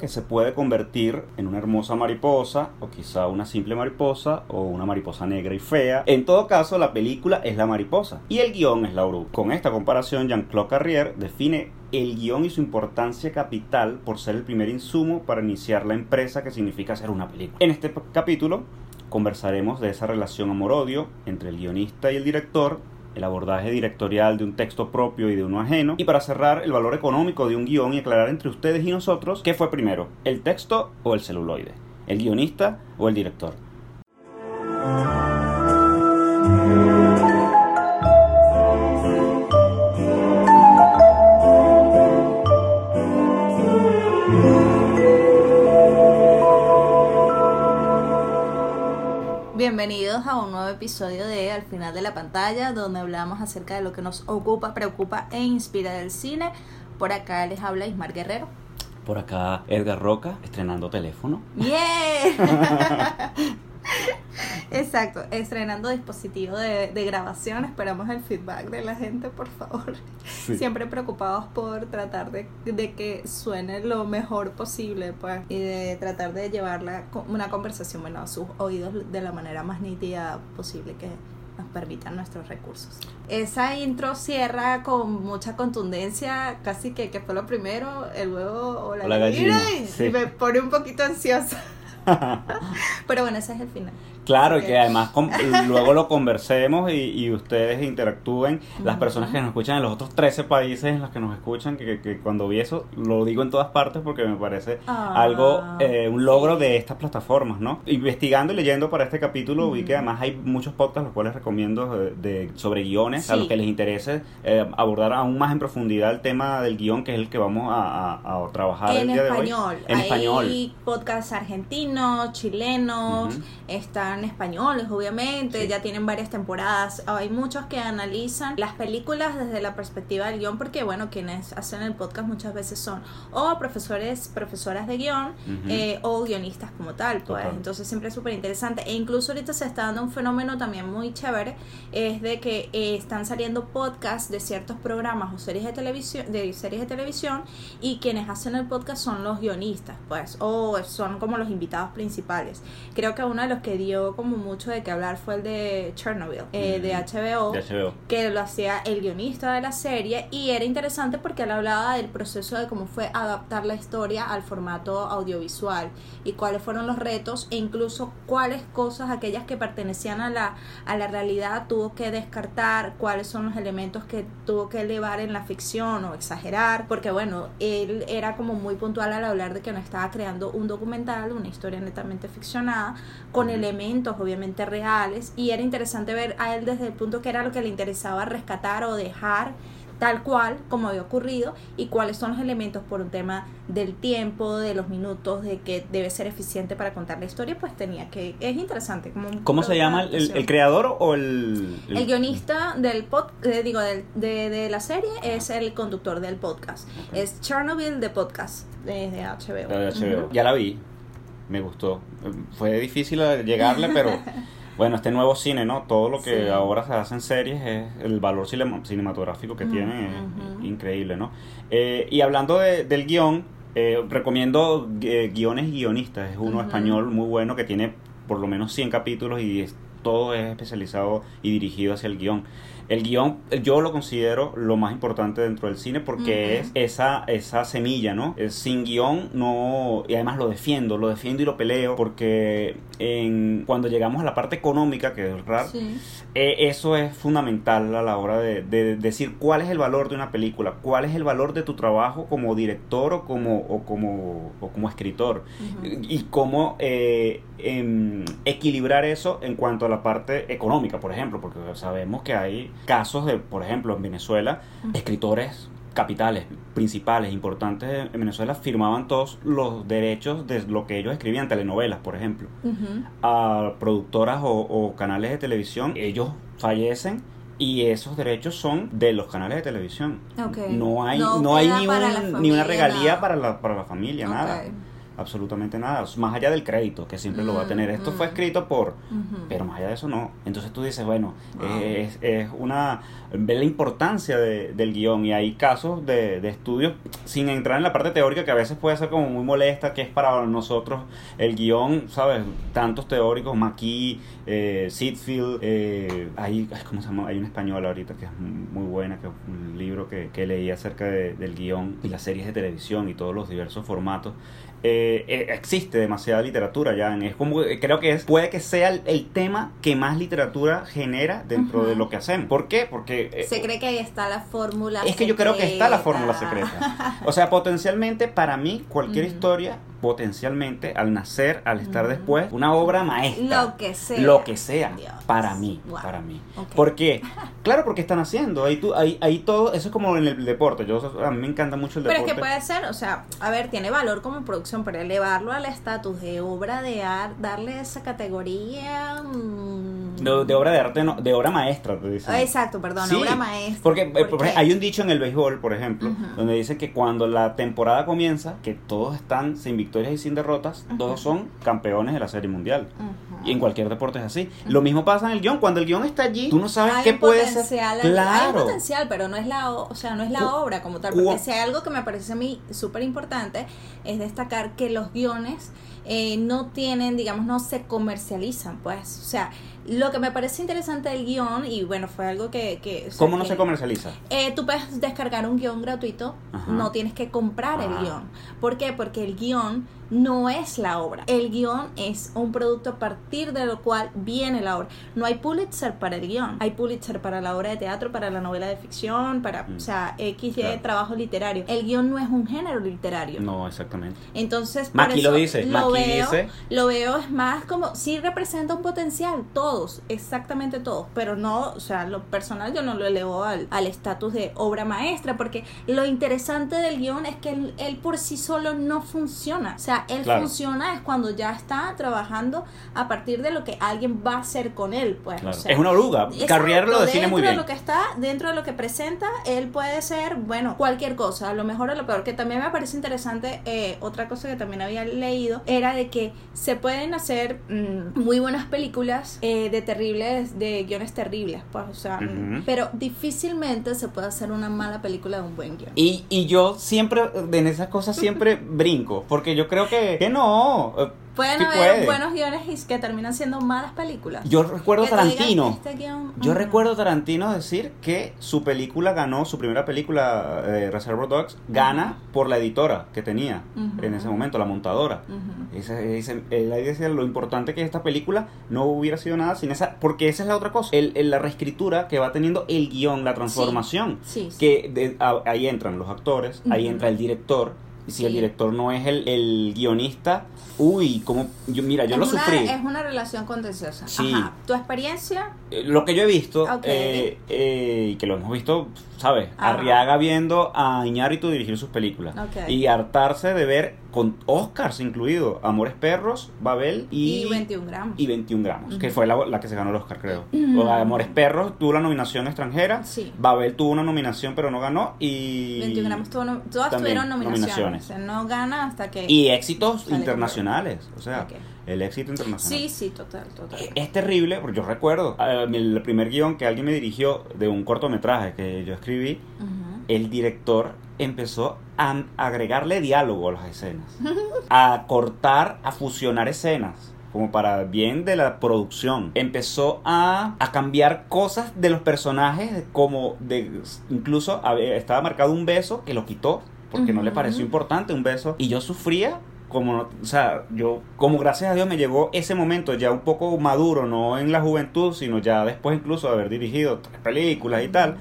que se puede convertir en una hermosa mariposa o quizá una simple mariposa o una mariposa negra y fea. En todo caso, la película es la mariposa y el guion es la oruga. Con esta comparación, Jean-Claude Carrier define el guion y su importancia capital por ser el primer insumo para iniciar la empresa que significa hacer una película. En este capítulo conversaremos de esa relación amor-odio entre el guionista y el director, el abordaje directorial de un texto propio y de uno ajeno, y para cerrar el valor económico de un guion y aclarar entre ustedes y nosotros qué fue primero, el texto o el celuloide, el guionista o el director. Bienvenidos a un nuevo episodio de Al final de la pantalla, donde hablamos acerca de lo que nos ocupa, preocupa e inspira del cine. Por acá les habla Ismar Guerrero. Por acá Edgar Roca, estrenando teléfono. ¡Yeah! Exacto, estrenando dispositivo de, grabación, esperamos el feedback de la gente, por favor. Siempre preocupados por tratar de, que suene lo mejor posible, pues, y de tratar de llevarla una conversación bueno, a sus oídos de la manera más nítida posible que nos permitan nuestros recursos. Esa intro cierra con mucha contundencia, casi que, que fue lo primero, el huevo o la, gallina, y me pone un poquito ansiosa. Pero bueno, ese es el final. Claro, y que además luego lo conversemos y, ustedes interactúen. Las personas que nos escuchan en los otros 13 países en los que nos escuchan, que, cuando vi eso, lo digo en todas partes porque me parece ah, algo, eh, un logro de estas plataformas, ¿no? Investigando y leyendo para este capítulo, vi que además hay muchos podcasts, los cuales recomiendo de, sobre guiones, a los que les interese eh, abordar aún más en profundidad el tema del guion, que es el que vamos a, trabajar en el día español. de hoy. En español. Hay podcasts argentinos, chilenos, están españoles, obviamente, ya tienen varias temporadas. Hay muchos que analizan las películas desde la perspectiva del guion, porque, bueno, quienes hacen el podcast muchas veces son o profesores, profesoras de guion eh, o guionistas como tal, pues. Entonces siempre es súper interesante. E incluso ahorita se está dando un fenómeno también muy chévere, es de que eh, están saliendo podcasts de ciertos programas o series de televisión, de series de televisión, y quienes hacen el podcast son los guionistas, pues, o son como los invitados principales. Creo que uno de los que dio como mucho de que hablar fue el de Chernobyl, eh, de, HBO, que lo hacía el guionista de la serie y era interesante porque él hablaba del proceso de cómo fue adaptar la historia al formato audiovisual y cuáles fueron los retos e incluso cuáles cosas, aquellas que pertenecían a la, a la realidad, tuvo que descartar, cuáles son los elementos que tuvo que elevar en la ficción o exagerar, porque bueno, él era como muy puntual al hablar de que no estaba creando un documental, una historia netamente ficcionada, con elementos obviamente reales y era interesante ver a él desde el punto que era lo que le interesaba rescatar o dejar tal cual como había ocurrido y cuáles son los elementos por un tema del tiempo, de los minutos, de que debe ser eficiente para contar la historia, pues tenía que... Es interesante. Como ¿Cómo se llama? El, creador o el, el... guionista del pod, eh, digo, de, de, la serie es el conductor del podcast. Es Chernobyl de podcast, desde HBO. De HBO. Ya la vi me gustó. Fue difícil llegarle, pero bueno, este nuevo cine, ¿no? Todo lo que ahora se hace en series, es el valor cinematográfico que tiene es increíble, ¿no? Eh, y hablando del guion, eh, recomiendo eh, Guiones Guionistas, es uno español muy bueno que tiene por lo menos 100 capítulos y todo es especializado y dirigido hacia el guion. El guion yo lo considero lo más importante dentro del cine porque es esa, esa semilla, ¿no? Sin guion no... Y además lo defiendo, lo defiendo y lo peleo porque en, cuando llegamos a la parte económica, que es raro, eh, eso es fundamental a la hora de, decir cuál es el valor de una película, cuál es el valor de tu trabajo como director o como, o como, o como escritor. Y cómo eh, em, equilibrar eso en cuanto a la parte económica, por ejemplo, porque sabemos que hay casos de, por ejemplo, en Venezuela, escritores capitales, principales, importantes en Venezuela, firmaban todos los derechos de lo que ellos escribían, telenovelas, por ejemplo, a productoras o, canales de televisión. Ellos fallecen y esos derechos son de los canales de televisión. No hay, no, hay ni, ni una regalía para la, para la familia, nada. Absolutamente nada, más allá del crédito, que siempre lo va a tener. Esto fue escrito por, pero más allá de eso no. Entonces tú dices, bueno, es, es, una, ve la importancia de, del guion y hay casos de, de, estudios, sin entrar en la parte teórica que a veces puede ser como muy molesta, que es para nosotros el guion, ¿sabes? Tantos teóricos, McKee, eh, Seedfield, eh, hay, ¿cómo se llama? Hay un español ahorita que es muy buena, que es un libro que, que leí acerca del guion y las series de televisión y todos los diversos formatos eh, eh, existe demasiada literatura ya es como creo que es puede que sea el, tema que más literatura genera dentro de lo que hacemos. ¿por qué? porque eh, se cree que ahí está la fórmula es que yo creo que está la fórmula secreta. O sea potencialmente para mí cualquier historia potencialmente al nacer, al estar después, una obra maestra. Lo que sea. Lo que sea. Para mí. Para mí. ¿Por qué? Claro, porque están haciendo. Ahí, tú, ahí, ahí todo, eso es como en el deporte. Yo, a mí me encanta mucho el deporte. Pero es que puede ser, o sea, a ver, tiene valor como producción, pero elevarlo al estatus de obra de arte, darle esa categoría. Mm. De, obra de arte, no, de obra maestra, te dicen. Exacto, perdón, obra maestra. Porque, eh, hay un dicho en el béisbol, por ejemplo, donde dice que cuando la temporada comienza, que todos están sin victorias y sin derrotas, todos son campeones de la Serie Mundial. Y en cualquier deporte es así. Lo mismo pasa en el guion. Cuando el guion está allí, tú no sabes qué puede ser. Claro. Hay potencial, pero no es la, o sea, no es la obra como tal. Porque si hay algo que me parece a mí súper importante es destacar que los guiones eh, no tienen, digamos, no se comercializan, pues. O sea, lo que me parece interesante del guion, y bueno, fue algo que... que ¿Cómo no se comercializa? Eh, tú puedes descargar un guion gratuito, no tienes que comprar el guion. ¿Por qué? Porque el guion no es la obra. El guion es un producto a partir de lo cual viene la obra. No hay Pulitzer para el guion. Hay Pulitzer para la obra de teatro, para la novela de ficción, para, o mm. sea, X, Y, trabajo literario. El guion no es un género literario. No, exactamente. Entonces, por lo dice. Lo veo, lo veo es más como, sí representa un potencial, todos, exactamente todos, pero no, o sea, lo personal yo no lo elevo al estatus de obra maestra, porque lo interesante del guion es que él, él por sí solo no funciona. O sea, él funciona es cuando ya está trabajando a partir de lo que alguien va a hacer con él, pues. es una oruga. Carrier lo define muy bien. Dentro de lo que está, dentro de lo que presenta, él puede ser, bueno, cualquier cosa, a lo mejor o lo peor. Que también me parece interesante, eh, otra cosa que también había leído, era de que se pueden hacer mm, muy buenas películas eh, de terribles, de guiones terribles, pues, o sea, pero difícilmente se puede hacer una mala película de un buen guion. Y, y yo siempre, en esas cosas siempre brinco, porque yo creo que, no. Eh, Pueden haber buenos guiones que terminan siendo malas películas. Yo recuerdo Tarantino. Este yo recuerdo Tarantino decir que su película ganó, su primera película, eh, Reservoir Dogs, gana por la editora que tenía en ese momento, la montadora. él decía lo importante que esta película no hubiera sido nada sin esa, porque esa es la otra cosa, el, la reescritura que va teniendo el guion, la transformación. que ahí entran los actores, ahí entra el director si el director no es el, el guionista, uy, como yo mira, yo lo sufrí. Es una relación contenciosa. Sí. Ajá. ¿Tu experiencia? Eh, lo que yo he visto, eh, eh, y que lo hemos visto, ¿sabes? Arriaga viendo a Iñárritu dirigir sus películas. Y hartarse de ver, con Oscars incluido, Amores Perros, Babel y... Y 21 gramos. Y 21 gramos, que fue la, que se ganó el Oscar, creo. Amores Perros tuvo la nominación extranjera. Sí. Babel tuvo una nominación, pero no ganó. Y... 21 gramos tuvo todas tuvieron nominaciones. no gana hasta que... Y éxitos internacionales, o sea el éxito internacional. Sí, sí, total, total. Es terrible, porque yo recuerdo eh, el primer guion que alguien me dirigió de un cortometraje que yo escribí, el director empezó a agregarle diálogo a las escenas, a cortar, a fusionar escenas como para bien de la producción. Empezó a, a, cambiar cosas de los personajes, como de incluso estaba marcado un beso que lo quitó porque no le pareció importante un beso y yo sufría como, o sea, yo, como gracias a Dios me llegó ese momento ya un poco maduro, no en la juventud, sino ya después incluso de haber dirigido tres películas y tal,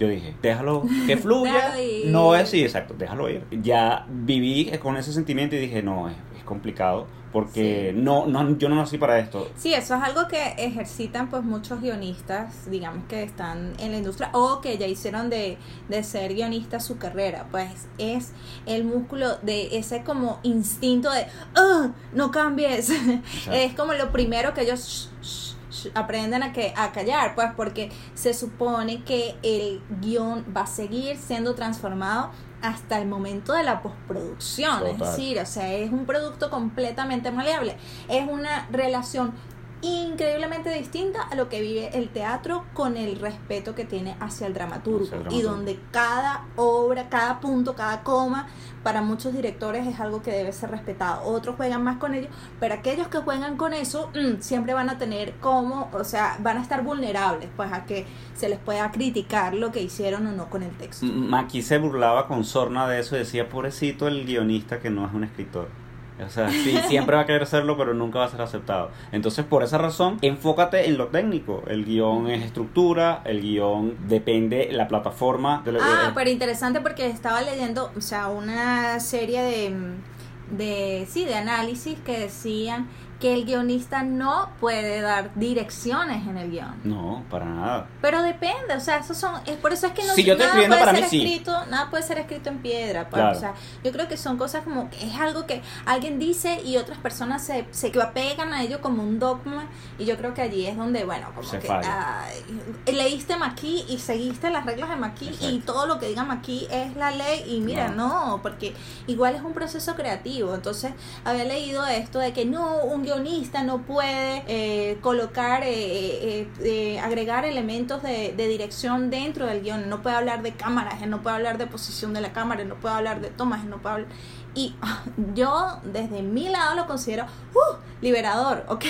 yo dije, déjalo que fluya. no es, sí, exacto, déjalo ir. Ya viví con ese sentimiento y dije, no, es, es complicado porque no, no, yo no nací para esto. Sí, eso es algo que ejercitan pues muchos guionistas, digamos que están en la industria o que ya hicieron de, de ser guionistas su carrera, pues es el músculo de ese como instinto de, ¡Ah! no cambies, es como lo primero que ellos aprenden a, que, a callar, pues porque se supone que el guion va a seguir siendo transformado hasta el momento de la postproducción. Es decir, o sea, es un producto completamente maleable. Es una relación increíblemente distinta a lo que vive el teatro con el respeto que tiene hacia el dramaturgo, y donde cada obra, cada punto, cada coma para muchos directores es algo que debe ser respetado. Otros juegan más con ello, pero aquellos que juegan con eso mm, siempre van a tener como, o sea, van a estar vulnerables pues a que se les pueda criticar lo que hicieron o no con el texto. Maki se burlaba con sorna de eso y decía, pobrecito el guionista que no es un escritor. O sea, sí, siempre va a querer hacerlo, pero nunca va a ser aceptado. Entonces, por esa razón, enfócate en lo técnico. El guion es estructura, el guion depende la plataforma. De ah, pero interesante porque estaba leyendo, o sea, una serie de, de, sí, de análisis que decían que el guionista no puede dar direcciones en el guion. No, para nada. Pero depende, o sea, eso son, es por eso es que no si yo nada puede para ser escrito, nada puede ser escrito en piedra, pues, o sea, yo creo que son cosas como que es algo que alguien dice y otras personas se, se apegan a ello como un dogma y yo creo que allí es donde, bueno, como que leíste Maquis y seguiste las reglas de Maquis y todo lo que diga Maquis es la ley y mira, no. no, porque igual es un proceso creativo, entonces había leído esto de que no, un guionista no puede eh, colocar, eh, eh, agregar elementos de, dirección dentro del guion, no puede hablar de cámaras, no puede hablar de posición de la cámara, no puede hablar de tomas, no puede hablar... Y yo desde mi lado lo considero uh, liberador, ¿ok?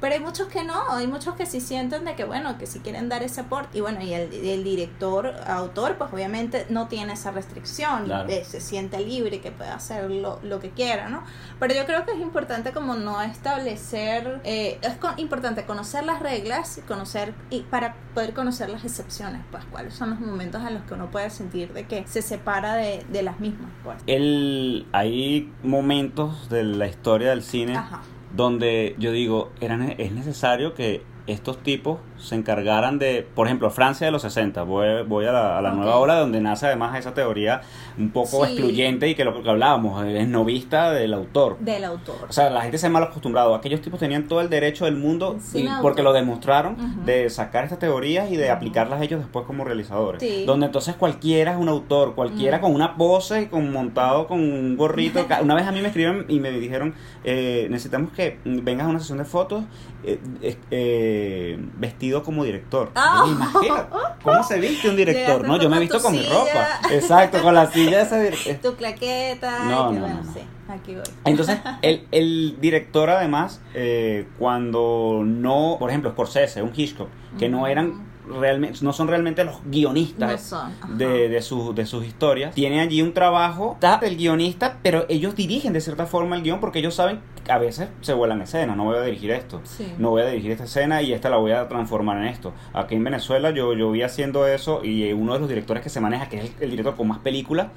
Pero hay muchos que no, hay muchos que sí sienten de que, bueno, que si quieren dar ese aporte. Y bueno, y el, director, autor, pues obviamente no tiene esa restricción, se siente libre que puede hacer lo, lo, que quiera, ¿no? Pero yo creo que es importante como no establecer, eh, es importante conocer las reglas, conocer, y para poder conocer las excepciones, pues cuáles son los momentos en los que uno puede sentir de que se separa de, de las mismas, pues. El hay momentos de la historia del cine donde yo digo, era, es necesario que estos tipos se encargaran de, por ejemplo, Francia de los 60. Voy, voy a la, a la nueva ola donde nace además esa teoría un poco excluyente y que lo que hablábamos, es novista del autor. Del autor. O sea, la gente se ha mal acostumbrado. Aquellos tipos tenían todo el derecho del mundo y, porque lo demostraron de sacar estas teorías y de aplicarlas ellos después como realizadores. Donde entonces cualquiera es un autor, cualquiera con una pose y con montado con un gorrito. una vez a mí me escribieron y me dijeron, eh, necesitamos que vengas a una sesión de fotos eh, eh, vestido como director. Oh. cómo se viste un director, ¿no? Yo me he visto con mi ropa. Exacto, con la silla esa. Tu claqueta. No, no, no, Aquí voy. Entonces, el, el director además, eh, cuando no, por ejemplo, Scorsese, un Hitchcock, que no eran realmente no son realmente los guionistas de, de, su, de sus historias. Tiene allí un trabajo, está el guionista, pero ellos dirigen de cierta forma el guion porque ellos saben a veces se vuelan escenas. No voy a dirigir esto, no voy a dirigir esta escena y esta la voy a transformar en esto. Aquí en Venezuela yo, yo vi haciendo eso y uno de los directores que se maneja, que es el, director con más películas,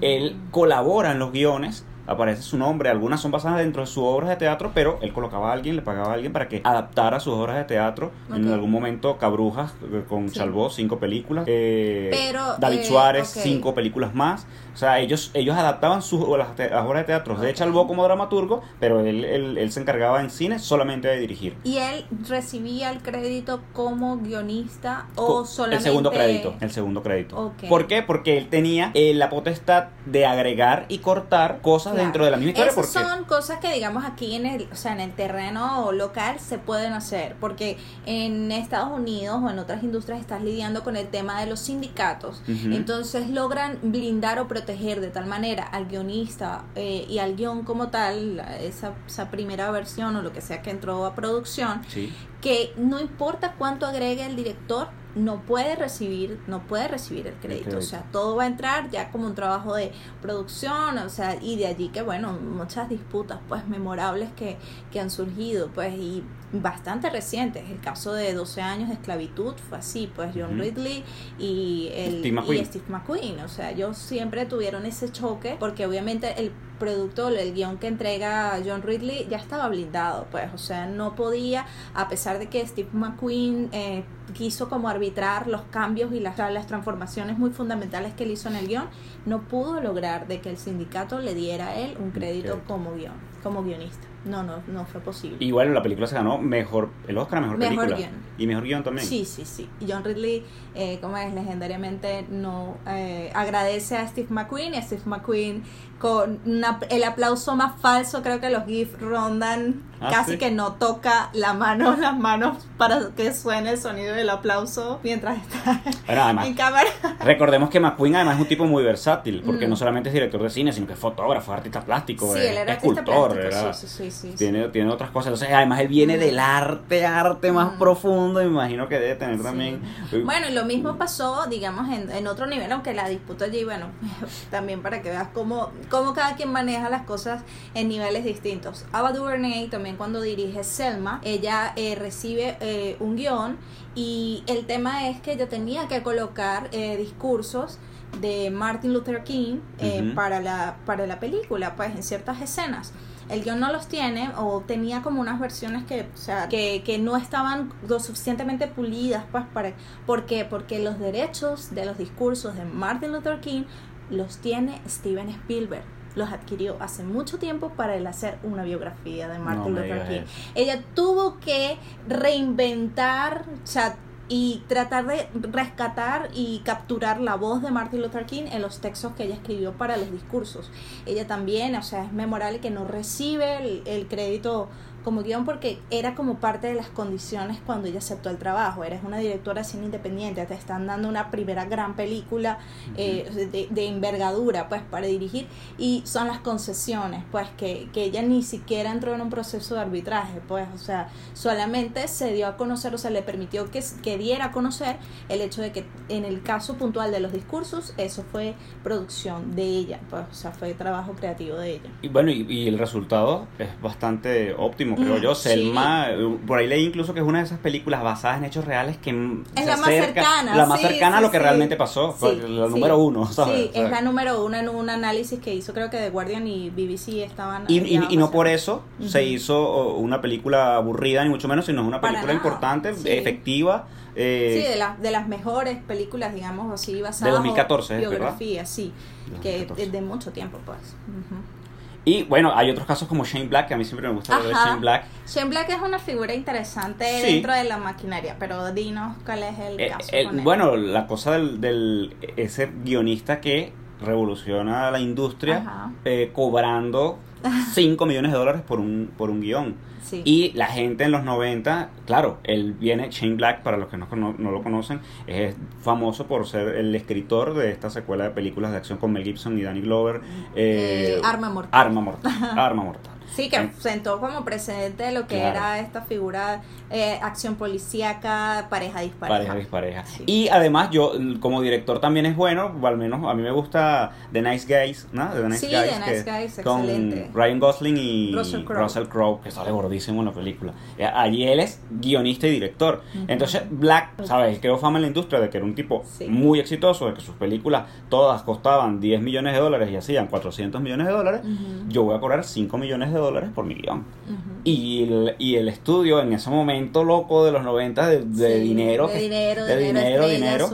él colabora en los guiones aparece su nombre. Algunas son basadas dentro de sus obras de teatro, pero él colocaba a alguien, le pagaba a alguien para que adaptara sus obras de teatro. En algún momento Cabrujas eh, con Chalbó, cinco películas. Eh, David eh, Suárez, cinco películas más. O sea, ellos, ellos adaptaban sus las, obras de teatro de Chalbó como dramaturgo, pero él, él, se encargaba en cine solamente de dirigir. ¿Y él recibía el crédito como guionista o solamente...? El segundo crédito, el segundo crédito. ¿Por qué? Porque él tenía la potestad de agregar y cortar cosas dentro de la misma historia. Esas son cosas que digamos aquí en el, o sea, en el terreno local se pueden hacer, porque en Estados Unidos o en otras industrias estás lidiando con el tema de los sindicatos, entonces logran blindar o proteger de tal manera al guionista eh, y al guion como tal, esa, esa primera versión o lo que sea que entró a producción, que no importa cuánto agregue el director, no puede recibir, no puede recibir el crédito. O sea, todo va a entrar ya como un trabajo de producción, o sea, y de allí que, bueno, muchas disputas, pues, memorables que, que han surgido, pues, y bastante recientes. El caso de 12 años de esclavitud fue así, pues, John Ridley y, el, Steve McQueen. y Steve McQueen. O sea, ellos siempre tuvieron ese choque, porque obviamente el producto el guion que entrega John Ridley ya estaba blindado, pues, o sea, no podía, a pesar de que Steve McQueen eh, quiso como arbitrar los cambios y las, las transformaciones muy fundamentales que él hizo en el guion, no pudo lograr de que el sindicato le diera a él un crédito como guion, como guionista. No, no, no fue posible. Y bueno, la película se ganó mejor, el Oscar a mejor, Mejor película. guion. Y mejor guion también. Sí, sí, sí. John Ridley, eh, como es legendariamente, no eh, agradece a Steve McQueen y a Steve McQueen con una- el aplauso más falso, creo que los GIF rondan, Ah, casi ¿sí? que no toca la mano, las manos para que suene el sonido del aplauso mientras está Bueno, además, en cámara. recordemos que McQueen además es un tipo muy versátil, porque Mm. no solamente es director de cine, sino que es fotógrafo, artista plástico, Sí, es él era artista escultor, plástico, era- sí, sí, sí, tiene, tiene otras cosas. Entonces, además él viene Mm. del arte, arte más Mm. profundo, me imagino que debe tener también... Bueno, y lo mismo pasó, digamos, en, en otro nivel, aunque la disputa allí, bueno, también para que veas cómo, cómo cada quien maneja las cosas en niveles distintos. Ava DuVernay, también cuando dirige Selma, ella eh, recibe eh, un guion y el tema es que ella tenía que colocar eh, discursos de Martin Luther King eh, para, la, para la película, pues en ciertas escenas. El guion no los tiene o tenía como unas versiones que, o sea, que, que no estaban lo suficientemente pulidas, pues, para... ¿Por qué? Porque los derechos de los discursos de Martin Luther King los tiene Steven Spielberg. Los adquirió hace mucho tiempo para él hacer una biografía de Martin Luther King. Ella tuvo que reinventar, y tratar de rescatar y capturar la voz de Martin Luther King en los textos que ella escribió para los discursos. Ella también, o sea, es memorable que no recibe el, el crédito como guion porque era como parte de las condiciones cuando ella aceptó el trabajo. Eres una directora de cine independiente, te están dando una primera gran película eh, de, de envergadura pues para dirigir y son las concesiones pues que, que ella ni siquiera entró en un proceso de arbitraje pues o sea solamente se dio a conocer o sea le permitió que, que diera a conocer el hecho de que en el caso puntual de los discursos eso fue producción de ella pues o sea fue trabajo creativo de ella Y bueno, y, y el resultado es bastante óptimo, creo Mm, yo. sí. Selma, eh, por ahí leí incluso que es una de esas películas basadas en hechos reales que mm, Es se la más acerca- cercana, la más sí, cercana a sí, lo que sí. realmente pasó, Sí, la sí. número uno, ¿sabes? Sí, es la número uno en un análisis que hizo, creo que The Guardian y BBC estaban. y, y- y no por eso se hizo una película aburrida, ni mucho menos, sino es una película importante, sí. efectiva. eh, Sí, de, las de las mejores películas, digamos así, basadas. 2014, o ¿verdad? biografía, sí. Que 2014. es de mucho tiempo, pues. Ujú. Y bueno, hay otros casos como Shane Black, que a mí siempre me gusta Ajá. Shane Black. Shane Black es una figura interesante Sí. dentro de la maquinaria, pero dinos cuál es el Eh, caso. el- con él. bueno, la cosa del, del ese guionista que revoluciona la industria eh, cobrando 5 millones de dólares por un, por un guion. Sí. Y la gente en los 90, claro, él viene, Shane Black, para los que no, cono- no lo conocen, es famoso por ser el escritor de esta secuela de películas de acción con Mel Gibson y Danny Glover. eh, Eh, Arma Mortal. Arma Mortal. Arma Mortal. Sí, que En- sentó como precedente de lo que Claro. era esta figura eh, acción policíaca, pareja dispareja. Pareja dispareja. Sí. Y además yo como director también es bueno, o al menos a mí me gusta The Nice Guys, ¿no? The Nice Sí, Guys, The Nice Guys, con excelente. Ryan Gosling y Russell Crowe. Crowe, que sale gordísimo en la película. Eh, Allí él es guionista y director. Ujú. Entonces Black, ¿sabes? Él creó fama en la industria de que era un tipo Sí. muy exitoso, de que sus películas todas costaban 10 millones de dólares y hacían 400 millones de dólares. Ujú, Yo voy a cobrar 5 millones de dólares por mi guion. ujú. Y el, y el estudio en ese momento loco de los 90 de, de Sí, dinero, de dinero, de dinero,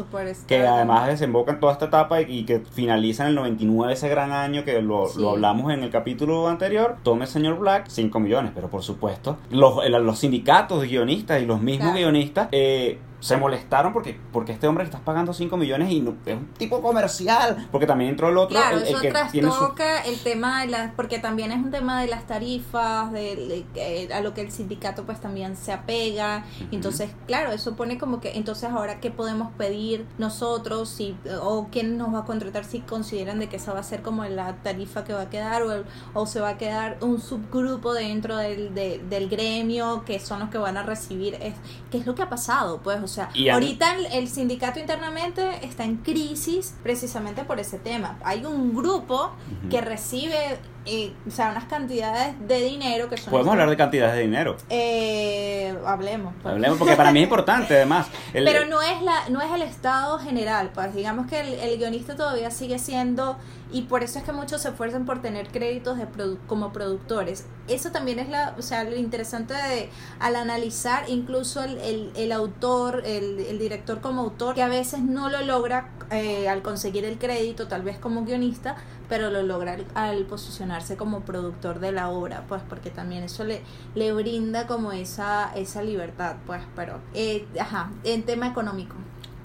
que además desemboca en toda esta etapa y, y que finaliza en el 99 ese gran año que lo, Sí. lo hablamos en el capítulo anterior. Tome señor Black 5 millones, pero por supuesto los, los sindicatos de guionistas y los mismos Claro. guionistas eh, se molestaron porque porque este hombre le estás pagando 5 millones y no- es un tipo comercial, porque también entró el otro, Claro, el, el eso que tiene su trastoca el tema de las, porque también es un tema de las tarifas, de, de- a lo que el sindicato pues también se apega, entonces claro, eso pone como que, entonces ahora qué podemos pedir nosotros, si, o quién nos va a contratar si consideran de que esa va a ser como la tarifa que va a quedar, o, el- o se va a quedar un subgrupo dentro del, de- del gremio que son los que van a recibir, es, que es lo que ha pasado, pues, o sea, Y ahorita el, el sindicato internamente está en crisis precisamente por ese tema. Hay un grupo que recibe y, o sea, unas cantidades de dinero que son... Podemos hablar de cantidades de dinero. Eh, hablemos. Pues. Hablemos, porque para mí es importante además. Pero no es, la, no es el estado general, pues digamos que el, el guionista todavía sigue siendo y por eso es que muchos se esfuerzan por tener créditos de como productores. Eso también es la, o sea, lo interesante de al analizar incluso el, el, el autor, el, el, director como autor, que a veces no lo logra eh, al conseguir el crédito, tal vez como guionista, pero lo logra al, posicionarse como productor de la obra, pues porque también eso le, le brinda como esa, esa libertad, pues, pero, eh, ajá, en tema económico.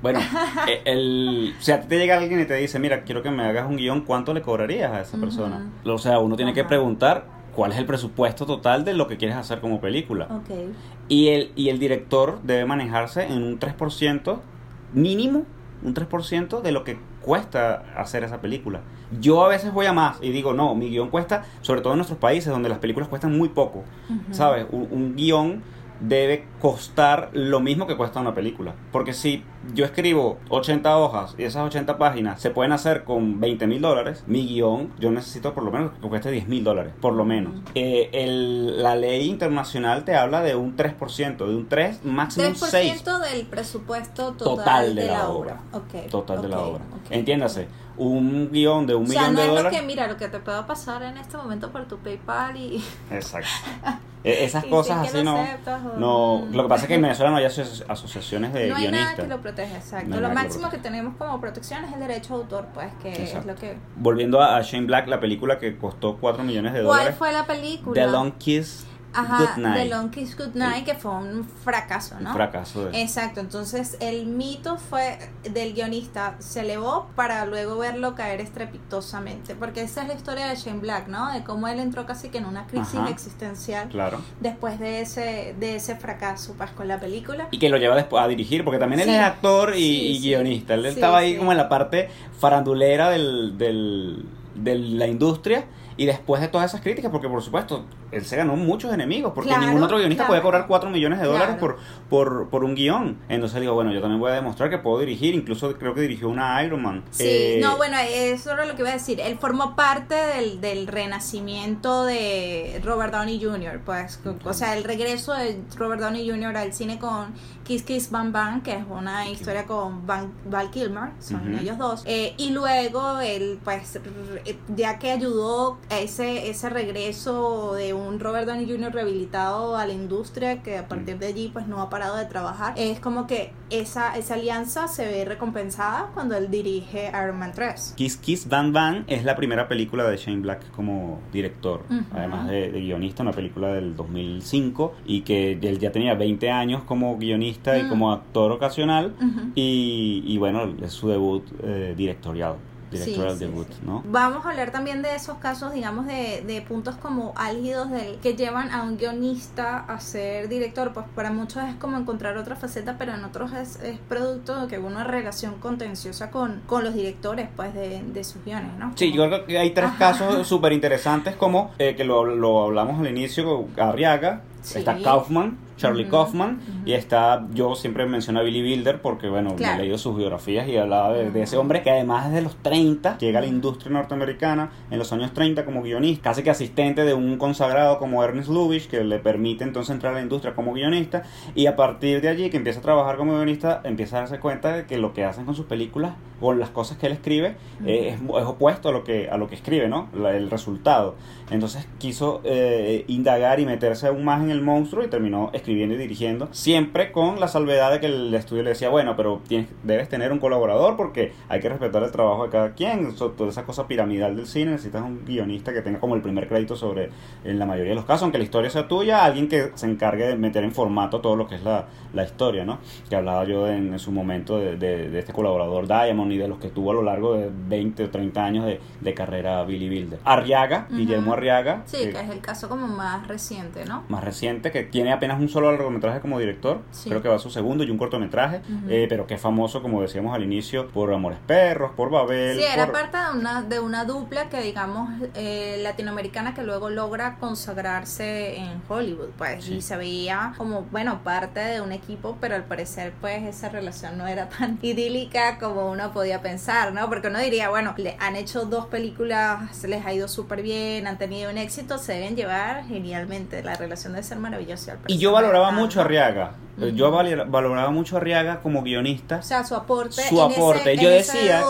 Bueno, eh, el, si a ti te llega alguien y te dice, mira, quiero que me hagas un guion, ¿cuánto le cobrarías a esa persona? O sea, uno tiene que preguntar cuál es el presupuesto total de lo que quieres hacer como película. Y, el, y el director debe manejarse en un 3% mínimo, un 3% de lo que cuesta hacer esa película. Yo a veces voy a más y digo, no, mi guion cuesta, sobre todo en nuestros países donde las películas cuestan muy poco, ¿sabes? Un, un guion debe costar lo mismo que cuesta una película. Porque si yo escribo 80 hojas y esas 80 páginas se pueden hacer con 20 mil dólares, mi guion yo necesito por lo menos que cueste 10 mil dólares, por lo menos. Eh, el, la ley internacional te habla de un 3%, de un 3, máximo 6. 3% del presupuesto total, de, la, obra. total de la obra. Entiéndase un guion de un o sea, millón no de es dólares. Lo que, mira, lo que te pueda pasar en este momento por tu PayPal y. Exacto. E, esas cosas así no, no. Lo que pasa es que en Venezuela no hay asociaciones de no hay guionistas. Nada que lo protege, exacto. lo máximo que, tenemos como protección es el derecho de autor, pues, que es lo que. Volviendo a Shane Black, la película que costó 4 millones de dólares. ¿Cuál fue la película? The Long Kiss Ajá, The Long Kiss Goodnight, que fue un fracaso, ¿no? Un fracaso. Exacto, entonces el mito fue del guionista, se elevó para luego verlo caer estrepitosamente, porque esa es la historia de Shane Black, ¿no? De cómo él entró casi que en una crisis existencial claro. después de ese, de ese fracaso pues, con la película. Y que lo lleva después a dirigir, porque también él es actor y, guionista, él estaba ahí como en la parte farandulera del, del, de la industria y después de todas esas críticas, porque por supuesto, él se ganó muchos enemigos, porque ningún otro guionista puede cobrar 4 millones de dólares por, por, por un guion. Entonces digo, bueno, yo también voy a demostrar que puedo dirigir, incluso creo que dirigió una Iron Man. Sí, eh, no, bueno, eso era lo que iba a decir. Él formó parte del, del renacimiento de Robert Downey Jr., pues, o sea, el regreso de Robert Downey Jr. al cine con Kiss Kiss Bang Bang, que es una historia con Val Kilmer, son ellos dos. Eh, y luego él, pues, ya que ayudó ese, ese regreso de un Robert Downey Jr. rehabilitado a la industria que a partir de allí pues no ha parado de trabajar, es como que esa, esa alianza se ve recompensada cuando él dirige Iron Man 3. Kiss Kiss Van Van es la primera película de Shane Black como director, además de, guionista, una película del 2005 y que él ya tenía 20 años como guionista y mm. como actor ocasional y, y, bueno, es su debut eh, directorial directorial debut, ¿no? Vamos a hablar también de esos casos, digamos, de, de puntos como álgidos del, que llevan a un guionista a ser director. Pues para muchos es como encontrar otra faceta, pero en otros es, es producto de que hubo una relación contenciosa con, con los directores, pues, de, de sus guiones, ¿no? Sí, yo creo que hay tres casos súper interesantes, como eh, que lo, lo hablamos al inicio, Arriaga, está Kaufman, Charlie Kaufman y está, yo siempre menciono a Billy Wilder porque, bueno, me he leído sus biografías y hablaba de, ese hombre que además desde los 30 llega a la industria norteamericana en los años 30 como guionista, casi que asistente de un consagrado como Ernest Lubitsch que le permite entonces entrar a la industria como guionista y a partir de allí que empieza a trabajar como guionista empieza a darse cuenta de que lo que hacen con sus películas o las cosas que él escribe eh, es, opuesto a lo que a lo que escribe, ¿no? el resultado. Entonces quiso eh, indagar y meterse aún más en el monstruo y terminó escribiendo y dirigiendo, siempre con la salvedad de que el estudio le decía, bueno, pero tienes, debes tener un colaborador porque hay que respetar el trabajo de cada quien, toda esa cosa piramidal del cine, necesitas un guionista que tenga como el primer crédito sobre, en la mayoría de los casos, aunque la historia sea tuya, alguien que se encargue de meter en formato todo lo que es la, la historia, ¿no? Que hablaba yo en, su momento de, de, este colaborador Diamond y de los que tuvo a lo largo de 20 o 30 años de, de carrera Billy Wilder. Arriaga, Guillermo Arriaga. Sí, que, es el caso como más reciente, ¿no? Más reciente que tiene apenas un solo largometraje como director, creo que va a su segundo y un cortometraje, eh, pero que es famoso, como decíamos al inicio, por Amores Perros, por Babel. Sí, era parte de una, de una dupla que, digamos, eh, latinoamericana que luego logra consagrarse en Hollywood, pues, y se veía como, bueno, parte de un equipo, pero al parecer, pues, esa relación no era tan idílica como uno podía pensar, ¿no? Porque uno diría, bueno, le han hecho dos películas, les ha ido súper bien, han tenido un éxito, se deben llevar genialmente, la relación debe ser maravillosa. Y yo valoraba mucho a Arriaga, yo valoraba mucho a Arriaga como guionista. O sea, su aporte. Su aporte. yo decía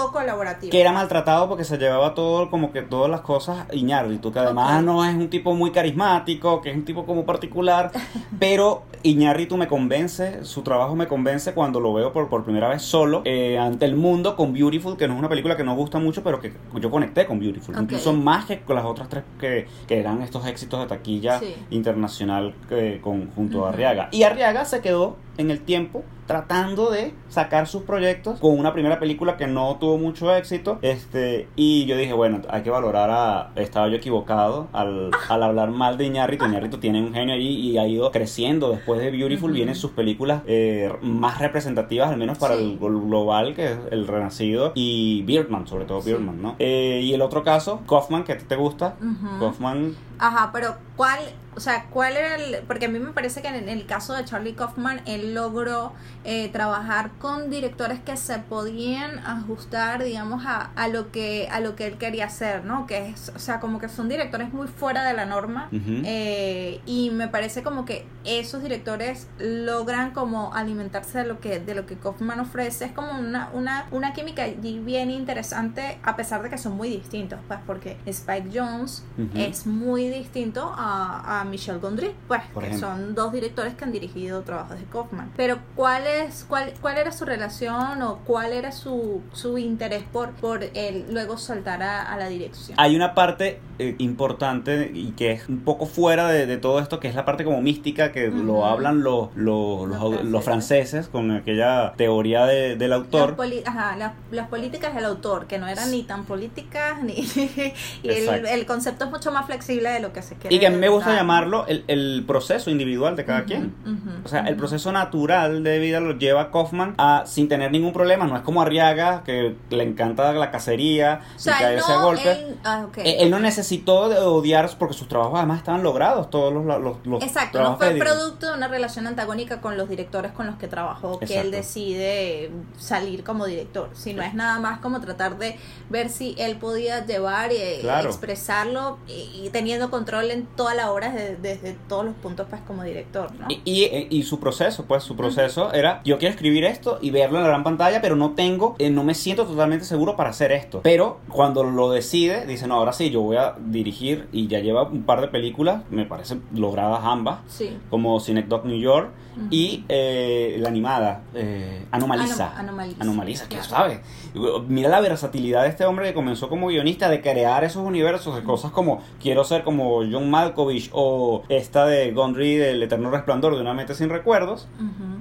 que era maltratado porque se llevaba todo, como que todas las cosas Iñárritu, que además no es un tipo muy carismático, que es un tipo como particular, pero Iñárritu me convence, su trabajo me convence cuando lo veo por, por primera vez solo eh, ante el mundo con Beautiful, que no es una película que no gusta mucho, pero que yo conecté con Beautiful, incluso más que con las otras tres que, que eran estos éxitos de taquilla internacional eh, con, junto a Arriaga. Y Arriaga se quedó en el tiempo tratando de sacar sus proyectos con una primera película que no tuvo mucho éxito este y yo dije bueno hay que valorar a estaba yo equivocado al, hablar mal de Iñárritu. Iñárritu tiene un genio allí y ha ido creciendo. Después de Beautiful vienen sus películas eh, más representativas al menos para el global que es El Renacido y Birdman sobre todo Birdman ¿no? Eh, y el otro caso Kaufman que a ti te gusta. Kaufman ajá pero ¿cuál o sea, ¿cuál era el...? Porque a mí me parece que en el caso de Charlie Kaufman, él logró eh, trabajar con directores que se podían ajustar, digamos, a, a, lo que, a lo que él quería hacer, ¿no? Que es, o sea, como que son directores muy fuera de la norma. Eh, y me parece como que esos directores logran como alimentarse de lo que, de lo que Kaufman ofrece. Es como una, una, una química allí bien interesante, a pesar de que son muy distintos, pues, porque Spike Jones es muy distinto a, a Michel Gondry, pues, que son dos directores que han dirigido trabajos de Kaufman. Pero ¿cuál es cuál cuál era su relación o cuál era su, su interés por por él luego saltar a, la dirección? Hay una parte eh, importante y que es un poco fuera de, todo esto, que es la parte como mística que lo hablan los, los, los, franceses. con aquella teoría del autor. Las, las, políticas del autor, que no eran ni tan políticas ni y el, el, concepto es mucho más flexible de lo que se quiere. Y que a mí me gusta llamar el, el proceso individual de cada quien. o sea, el proceso natural de vida lo lleva Kaufman a, sin tener ningún problema. No es como Arriaga, que le encanta la cacería y caerse a golpes. Ah, él, no necesitó de odiar porque sus trabajos además estaban logrados, todos los, los, Exacto, no fue producto de una relación antagónica con los directores con los que trabajó que él decide salir como director. Si no es nada más como tratar de ver si él podía llevar y expresarlo y, teniendo control en toda la obra desde, todos los puntos pues como director, ¿no? Y, y, su proceso, pues su proceso era, yo quiero escribir esto y verlo en la gran pantalla, pero no tengo, eh, no me siento totalmente seguro para hacer esto. Pero cuando lo decide, dice, no, ahora sí, yo voy a dirigir y ya lleva un par de películas, me parece logradas ambas, sí. como Cinecdoc New York y eh, la animada, eh, Anomaliza. Anomaliza. que sabe. Mira la versatilidad de este hombre que comenzó como guionista de crear esos universos de cosas como quiero ser como John Malkovich o esta de Gondry del Eterno Resplandor de una mente sin recuerdos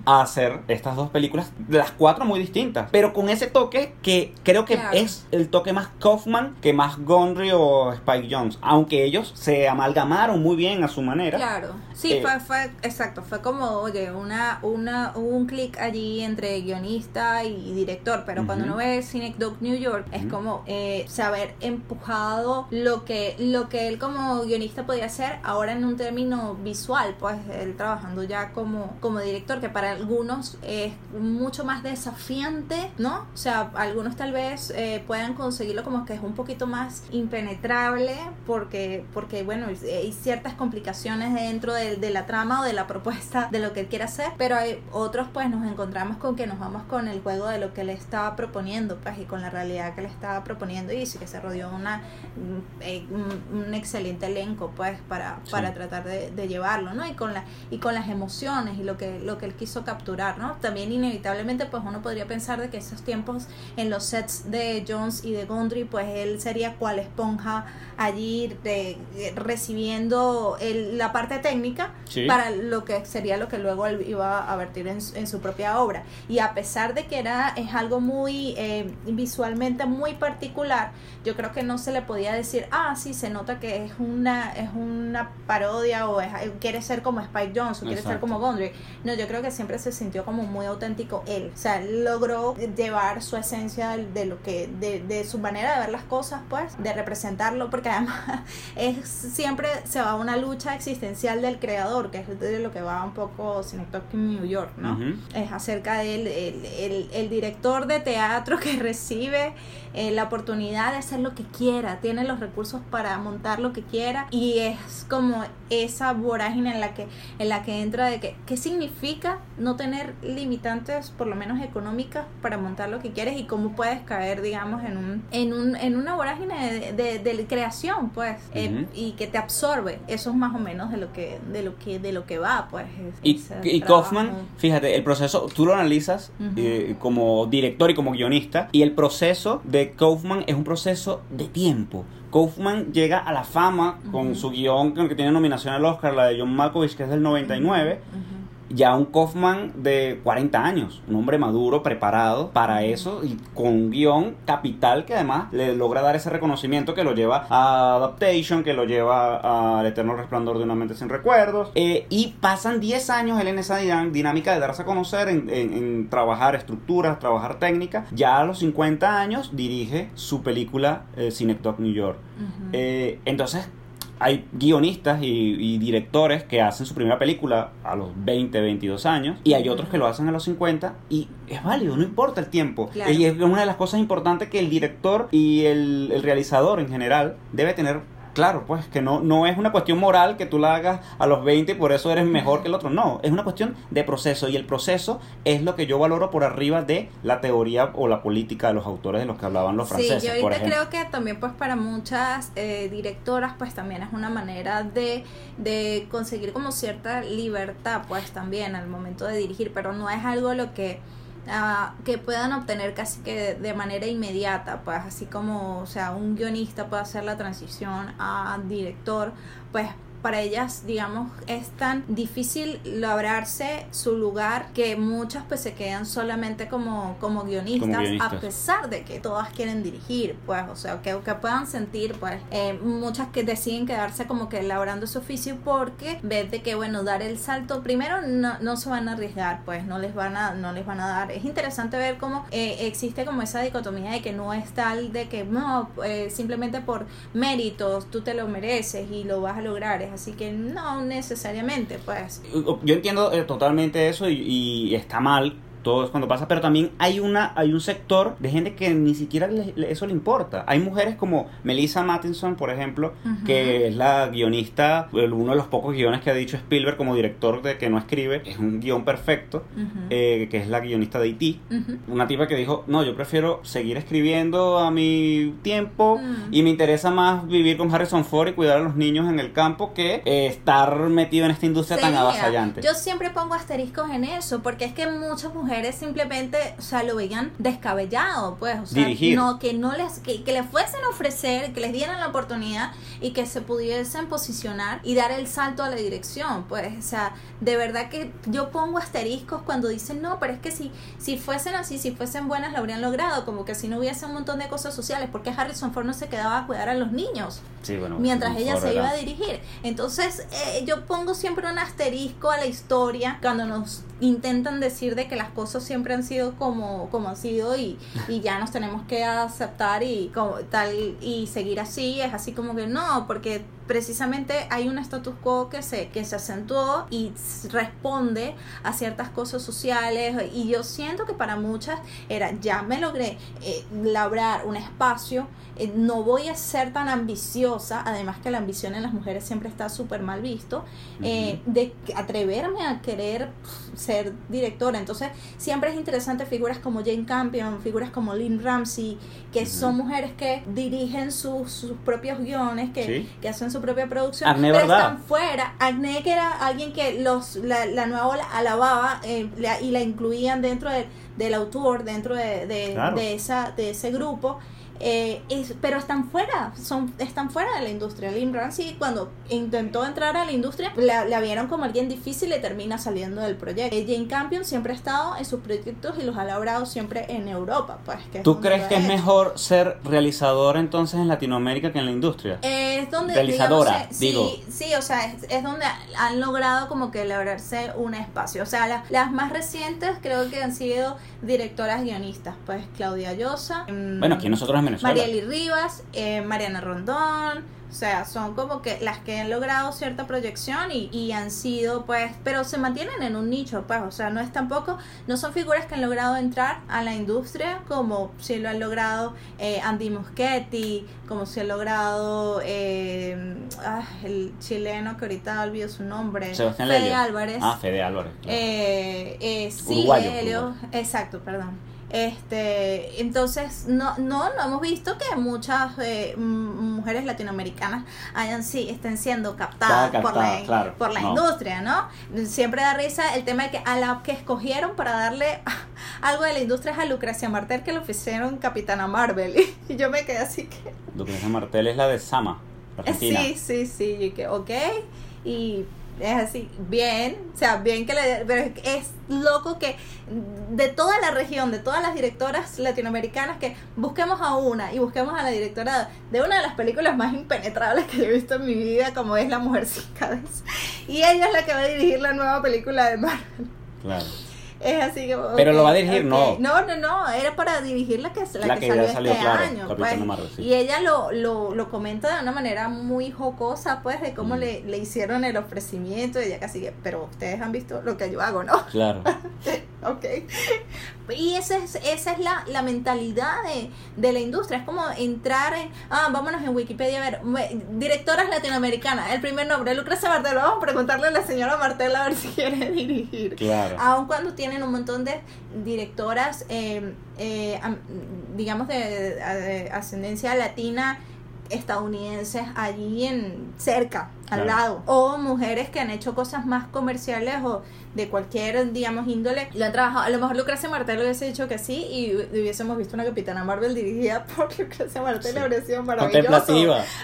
a hacer estas dos películas, las cuatro muy distintas, pero con ese toque que creo que es el toque más Kaufman que más Gondry o Spike Jones, aunque ellos se amalgamaron muy bien a su manera. Claro, sí, eh, fue, fue, exacto, fue como, oye, una, una, un clic allí entre guionista y director, pero cuando uno ve Dog New York es como eh, saber empujado lo que, lo que él como guionista podía hacer ahora en un término visual, pues él trabajando ya como, como director, que para algunos es mucho más desafiante, ¿no? O sea, algunos tal vez eh, puedan conseguirlo como que es un poquito más impenetrable, porque, porque bueno, hay ciertas complicaciones dentro de, de la trama o de la propuesta de lo que él quiere hacer, pero hay otros pues nos encontramos con que nos vamos con el juego de lo que él estaba proponiendo, pues, y con la realidad que le estaba proponiendo, y sí que se rodeó una, mm, eh, un excelente elenco, pues, para, para tratar de, de, llevarlo, ¿no? Y con, la, y con las emociones y lo que, lo que él quiso capturar, ¿no? También inevitablemente, pues uno podría pensar de que esos tiempos en los sets de Jones y de Gondry, pues él sería cual esponja allí de, recibiendo el, la parte técnica para lo que sería lo que luego él iba a vertir en, en, su propia obra. Y a pesar de que era, es algo muy eh, visualmente muy particular, yo creo que no se le podía decir, ah, sí, se nota que es un una, es una parodia o es, quiere ser como Spike Jones o quiere ser como Gondry. No, yo creo que siempre se sintió como muy auténtico él. O sea, logró llevar su esencia de lo que, de, de su manera de ver las cosas, pues, de representarlo, porque además es siempre se va a una lucha existencial del creador, que es de lo que va un poco en New York, ¿no? Es acerca del el, el, director de teatro que recibe eh, la oportunidad de hacer lo que quiera, tiene los recursos para montar lo que quiera y es como esa vorágine en la que en la que entra de que qué significa no tener limitantes por lo menos económicas para montar lo que quieres y cómo puedes caer digamos en un en un en una vorágine de, de, creación pues eh, y que te absorbe. Eso es más o menos de lo que de lo que de lo que va pues y, y Kaufman fíjate el proceso tú lo analizas eh, como director y como guionista y el proceso de Kaufman es un proceso de tiempo. Kaufman llega a la fama con su guion que tiene nominación al Oscar, la de John Malkovich, que es del 99 ya un Kaufman de 40 años, un hombre maduro, preparado para eso y con un guion capital que además le logra dar ese reconocimiento que lo lleva a Adaptation, que lo lleva al Eterno Resplandor de una mente sin recuerdos. Eh, y pasan 10 años él en esa dinámica de darse a conocer, en, trabajar estructuras, trabajar técnicas. Ya a los 50 años dirige su película eh, New York. Eh, entonces, hay guionistas y, directores que hacen su primera película a los 20, 22 años y hay otros que lo hacen a los 50 y es válido, no importa el tiempo. Y es una de las cosas importantes que el director y el, el realizador en general debe tener Claro, pues que no, no es una cuestión moral que tú la hagas a los 20 y por eso eres mejor que el otro. No, es una cuestión de proceso y el proceso es lo que yo valoro por arriba de la teoría o la política de los autores de los que hablaban los franceses. Sí, yo ahorita creo que también pues para muchas eh, directoras pues también es una manera de, de conseguir como cierta libertad pues también al momento de dirigir, pero no es algo lo que que puedan obtener casi que de, manera inmediata, pues así como, o sea, un guionista puede hacer la transición a director, pues para ellas, digamos, es tan difícil lograrse su lugar que muchas pues se quedan solamente como, como, guionistas, a pesar de que todas quieren dirigir, pues, o sea, que, que puedan sentir, pues, eh, muchas que deciden quedarse como que elaborando su oficio porque ven de que, bueno, dar el salto, primero no, no se van a arriesgar, pues, no les van a, no les van a dar. Es interesante ver cómo eh, existe como esa dicotomía de que no es tal de que, no, eh, simplemente por méritos tú te lo mereces y lo vas a lograr, es así que no necesariamente, pues. Yo entiendo eh, totalmente eso y, y está mal todo es cuando pasa, pero también hay una hay un sector de gente que ni siquiera eso le importa. Hay mujeres como Melissa Mattinson, por ejemplo, que es la guionista, uno de los pocos guiones que ha dicho Spielberg como director de que no escribe, es un guion perfecto, eh, que es la guionista de E.T. Una tipa que dijo, no, yo prefiero seguir escribiendo a mi tiempo mm. y me interesa más vivir con Harrison Ford y cuidar a los niños en el campo que eh, estar metido en esta industria tan avasallante. Yo siempre pongo asteriscos en eso, porque es que muchas mujeres simplemente, o sea, lo veían descabellado, pues, o sea, no que no les que, que les fuesen a ofrecer, que les dieran la oportunidad y que se pudiesen posicionar y dar el salto a la dirección, pues, o sea, de verdad que yo pongo asteriscos cuando dicen, "No, pero es que si si fuesen así, si fuesen buenas lo habrían logrado", como que si no hubiese un montón de cosas sociales, porque Harrison Ford no se quedaba a cuidar a los niños. mientras ella se iba a dirigir. Entonces, eh, yo pongo siempre un asterisco a la historia cuando nos intentan decir de que las cosas siempre han sido como, como han sido y, y ya nos tenemos que aceptar y como tal y seguir así, es así como que no, porque precisamente hay un status quo que se, que se acentuó y responde a ciertas cosas sociales y yo siento que para muchas era ya me logré eh, labrar un espacio, eh, no voy a ser tan ambiciosa, además que la ambición en las mujeres siempre está súper mal visto, eh, de atreverme a querer ser directora. Entonces siempre es interesante figuras como Jane Campion, figuras como Lynn Ramsey, que son mujeres que dirigen sus, sus propios guiones, que, que hacen su propia producción, pero están fuera. Agne que era alguien que los la, nueva ola alababa eh, y la incluían dentro del autor, dentro de, de, esa, de ese grupo eh, es, pero están fuera, son, están fuera de la industria. Lynn Ramsey cuando intentó entrar a la industria, la, la vieron como alguien difícil y termina saliendo del proyecto. Eh, Jane Campion siempre ha estado en sus proyectos y los ha logrado siempre en Europa. Pues, que ¿Tú crees que es mejor ser realizador entonces en Latinoamérica que en la industria? Es donde... Realizadora, digo. Sí, sí, o sea, es, es, donde han logrado como que lograrse un espacio. O sea, la, las más recientes creo que han sido directoras guionistas, pues Claudia Llosa. Bueno, aquí nosotros Venezuela. Marieli Rivas, eh, Mariana Rondón, o sea, son como que las que han logrado cierta proyección y, y, han sido, pues, pero se mantienen en un nicho, pues, o sea, no es tampoco, no son figuras que han logrado entrar a la industria como si lo han logrado eh, Andy Muschietti, como si ha logrado eh, ah, el chileno que ahorita olvido su nombre, Sebastián Fede Lelio. Álvarez. Ah, Fede Álvarez. Claro. Eh, eh, sí, Uruguayo, Helio, uruguayo. exacto, perdón. Este, entonces no, no, no hemos visto que muchas eh, mujeres latinoamericanas hayan sí estén siendo captadas, Captada, por la, claro, por la no. industria, ¿no? Siempre da risa el tema de que a la que escogieron para darle algo de la industria es a Lucrecia Martel que le ofrecieron Capitana Marvel y yo me quedé así que Lucrecia Martel es la de Sama, Argentina. sí, sí, sí, que ok y es así, bien, o sea, bien que le... Pero es, loco que de toda la región, de todas las directoras latinoamericanas, que busquemos a una y busquemos a la directora de una de las películas más impenetrables que yo he visto en mi vida, como es La Mujer Sin Cabeza. Y ella es la que va a dirigir la nueva película de Marvel. Claro. Es así que. Pero lo va a dirigir, okay. no. No, no, no. Era para dirigir la que, la La que, que salió salió, este claro, año. Pues. Marvel, sí. Y ella lo, lo, lo comenta de una manera muy jocosa, pues, de cómo Mm. le, le hicieron el ofrecimiento. Y ella casi que, pero ustedes han visto lo que yo hago, ¿no? Claro. ok. Y esa es, esa es la, la mentalidad de, de la industria. Es como entrar en. Ah, vámonos en Wikipedia a ver. Directoras latinoamericanas. El primer nombre, Lucrecia Martel. Vamos a preguntarle a la señora Martel a ver si quiere dirigir. Claro. Aun cuando tienen un montón de directoras, eh, eh, am- digamos, de, de- de ascendencia latina estadounidenses allí en cerca al lado. O mujeres que han hecho cosas más comerciales o de cualquier digamos índole lo han trabajado. A lo mejor Lucrecia Martel hubiese dicho que sí y hubiésemos visto una Capitana Marvel dirigida por Lucrecia Martel. Sí. habría sido maravilloso.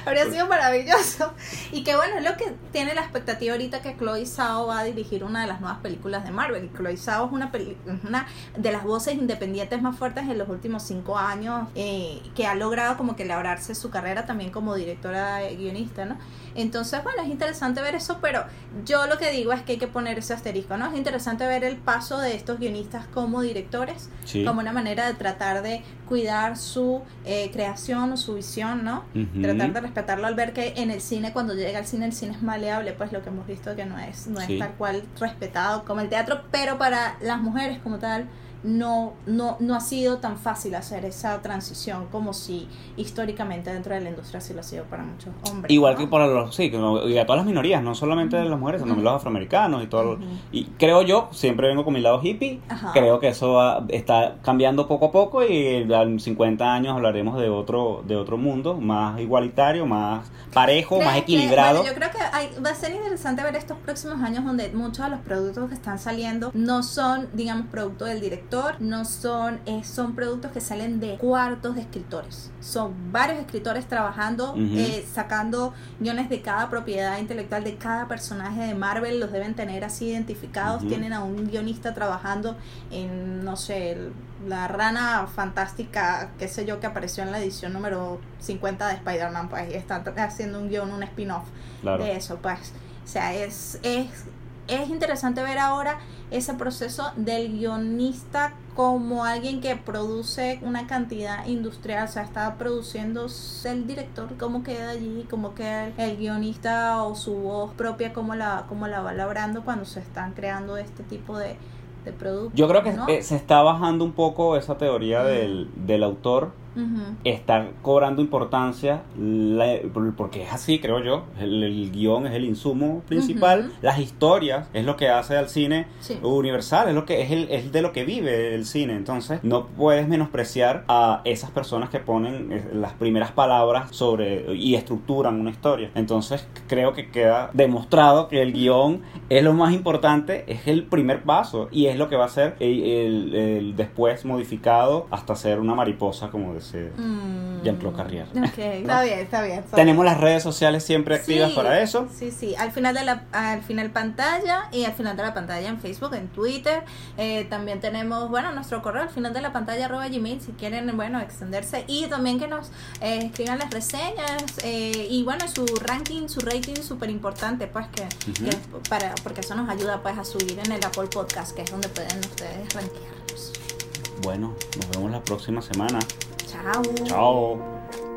Habría sido maravilloso. Y que bueno es lo que tiene la expectativa ahorita que Chloe Zhao va a dirigir una de las nuevas películas de Marvel. Y Chloe Zhao es una peli- una de las voces independientes más fuertes en los últimos cinco años eh, que ha logrado como que labrarse su carrera también como directora guionista no entonces bueno es interesante ver eso pero yo lo que digo es que hay que poner ese asterisco no es interesante ver el paso de estos guionistas como directores Sí. como una manera de tratar de cuidar su eh, creación o su visión, ¿no? Tratar de respetarlo al ver que en el cine, cuando llega al cine, el cine es maleable, pues lo que hemos visto que no es, no Sí. es tal cual respetado como el teatro, pero para las mujeres como tal, no, no, no ha sido tan fácil hacer esa transición como si históricamente dentro de la industria sí lo ha sido para muchos hombres. Igual ¿no? que para los, sí, y a todas las minorías, no solamente de las mujeres, sino también los afroamericanos y todo. Y creo yo, siempre vengo con mi lado hippie, Ajá. creo que eso va- está cambiando poco a poco y en 50 años hablaremos de otro, de otro mundo más igualitario, más parejo, más que- equilibrado. bueno, yo creo que hay- va a ser interesante ver estos próximos años donde muchos de los productos que están saliendo no son, digamos, producto del director, no son, eh, son productos que salen de cuartos de escritores. Son varios escritores trabajando, eh, sacando guiones de cada propiedad intelectual de cada personaje de Marvel, los deben tener así identificados, tienen a un guionista trabajando en, no sé, el- la rana fantástica, qué sé yo, que apareció en la edición número 50 de Spider-Man, pues, y están haciendo un guion, un spin-off Claro. de eso, pues. O sea, es, es, es interesante ver ahora ese proceso del guionista como alguien que produce una cantidad industrial, o sea, está produciendo el director, cómo queda allí, cómo queda el, el guionista o su voz propia, cómo la, cómo la va labrando cuando se están creando este tipo de, de productos. Yo creo que ¿no? eh, se está bajando un poco esa teoría del, del autor Ujú. está cobrando importancia la- por- porque es así creo yo el, el guion es el insumo principal Ujú. las historias es lo que hace al cine Sí. universal es lo que es el es de lo que vive el cine entonces no puedes menospreciar a esas personas que ponen eh, las primeras palabras sobre y estructuran una historia entonces creo que queda demostrado que el guion es lo más importante es el primer paso y es lo que va a ser el, el- el después modificado hasta ser una mariposa como decir mm. Jean-Claude Carrier. Está bien, está bien. Tenemos las redes sociales siempre activas para eso. Sí, sí, al final de la al final pantalla y al final de la pantalla en Facebook, en Twitter. Eh, también tenemos, bueno, nuestro correo al final de la pantalla arroba Gmail si quieren, bueno, extenderse y también que nos eh, escriban las reseñas eh, y bueno, su ranking, su rating es súper importante, pues que, para porque eso nos ayuda pues a subir en el Apple Podcast, que es donde pueden ustedes rankearnos. Bueno, nos vemos la próxima semana. Chao. Chao.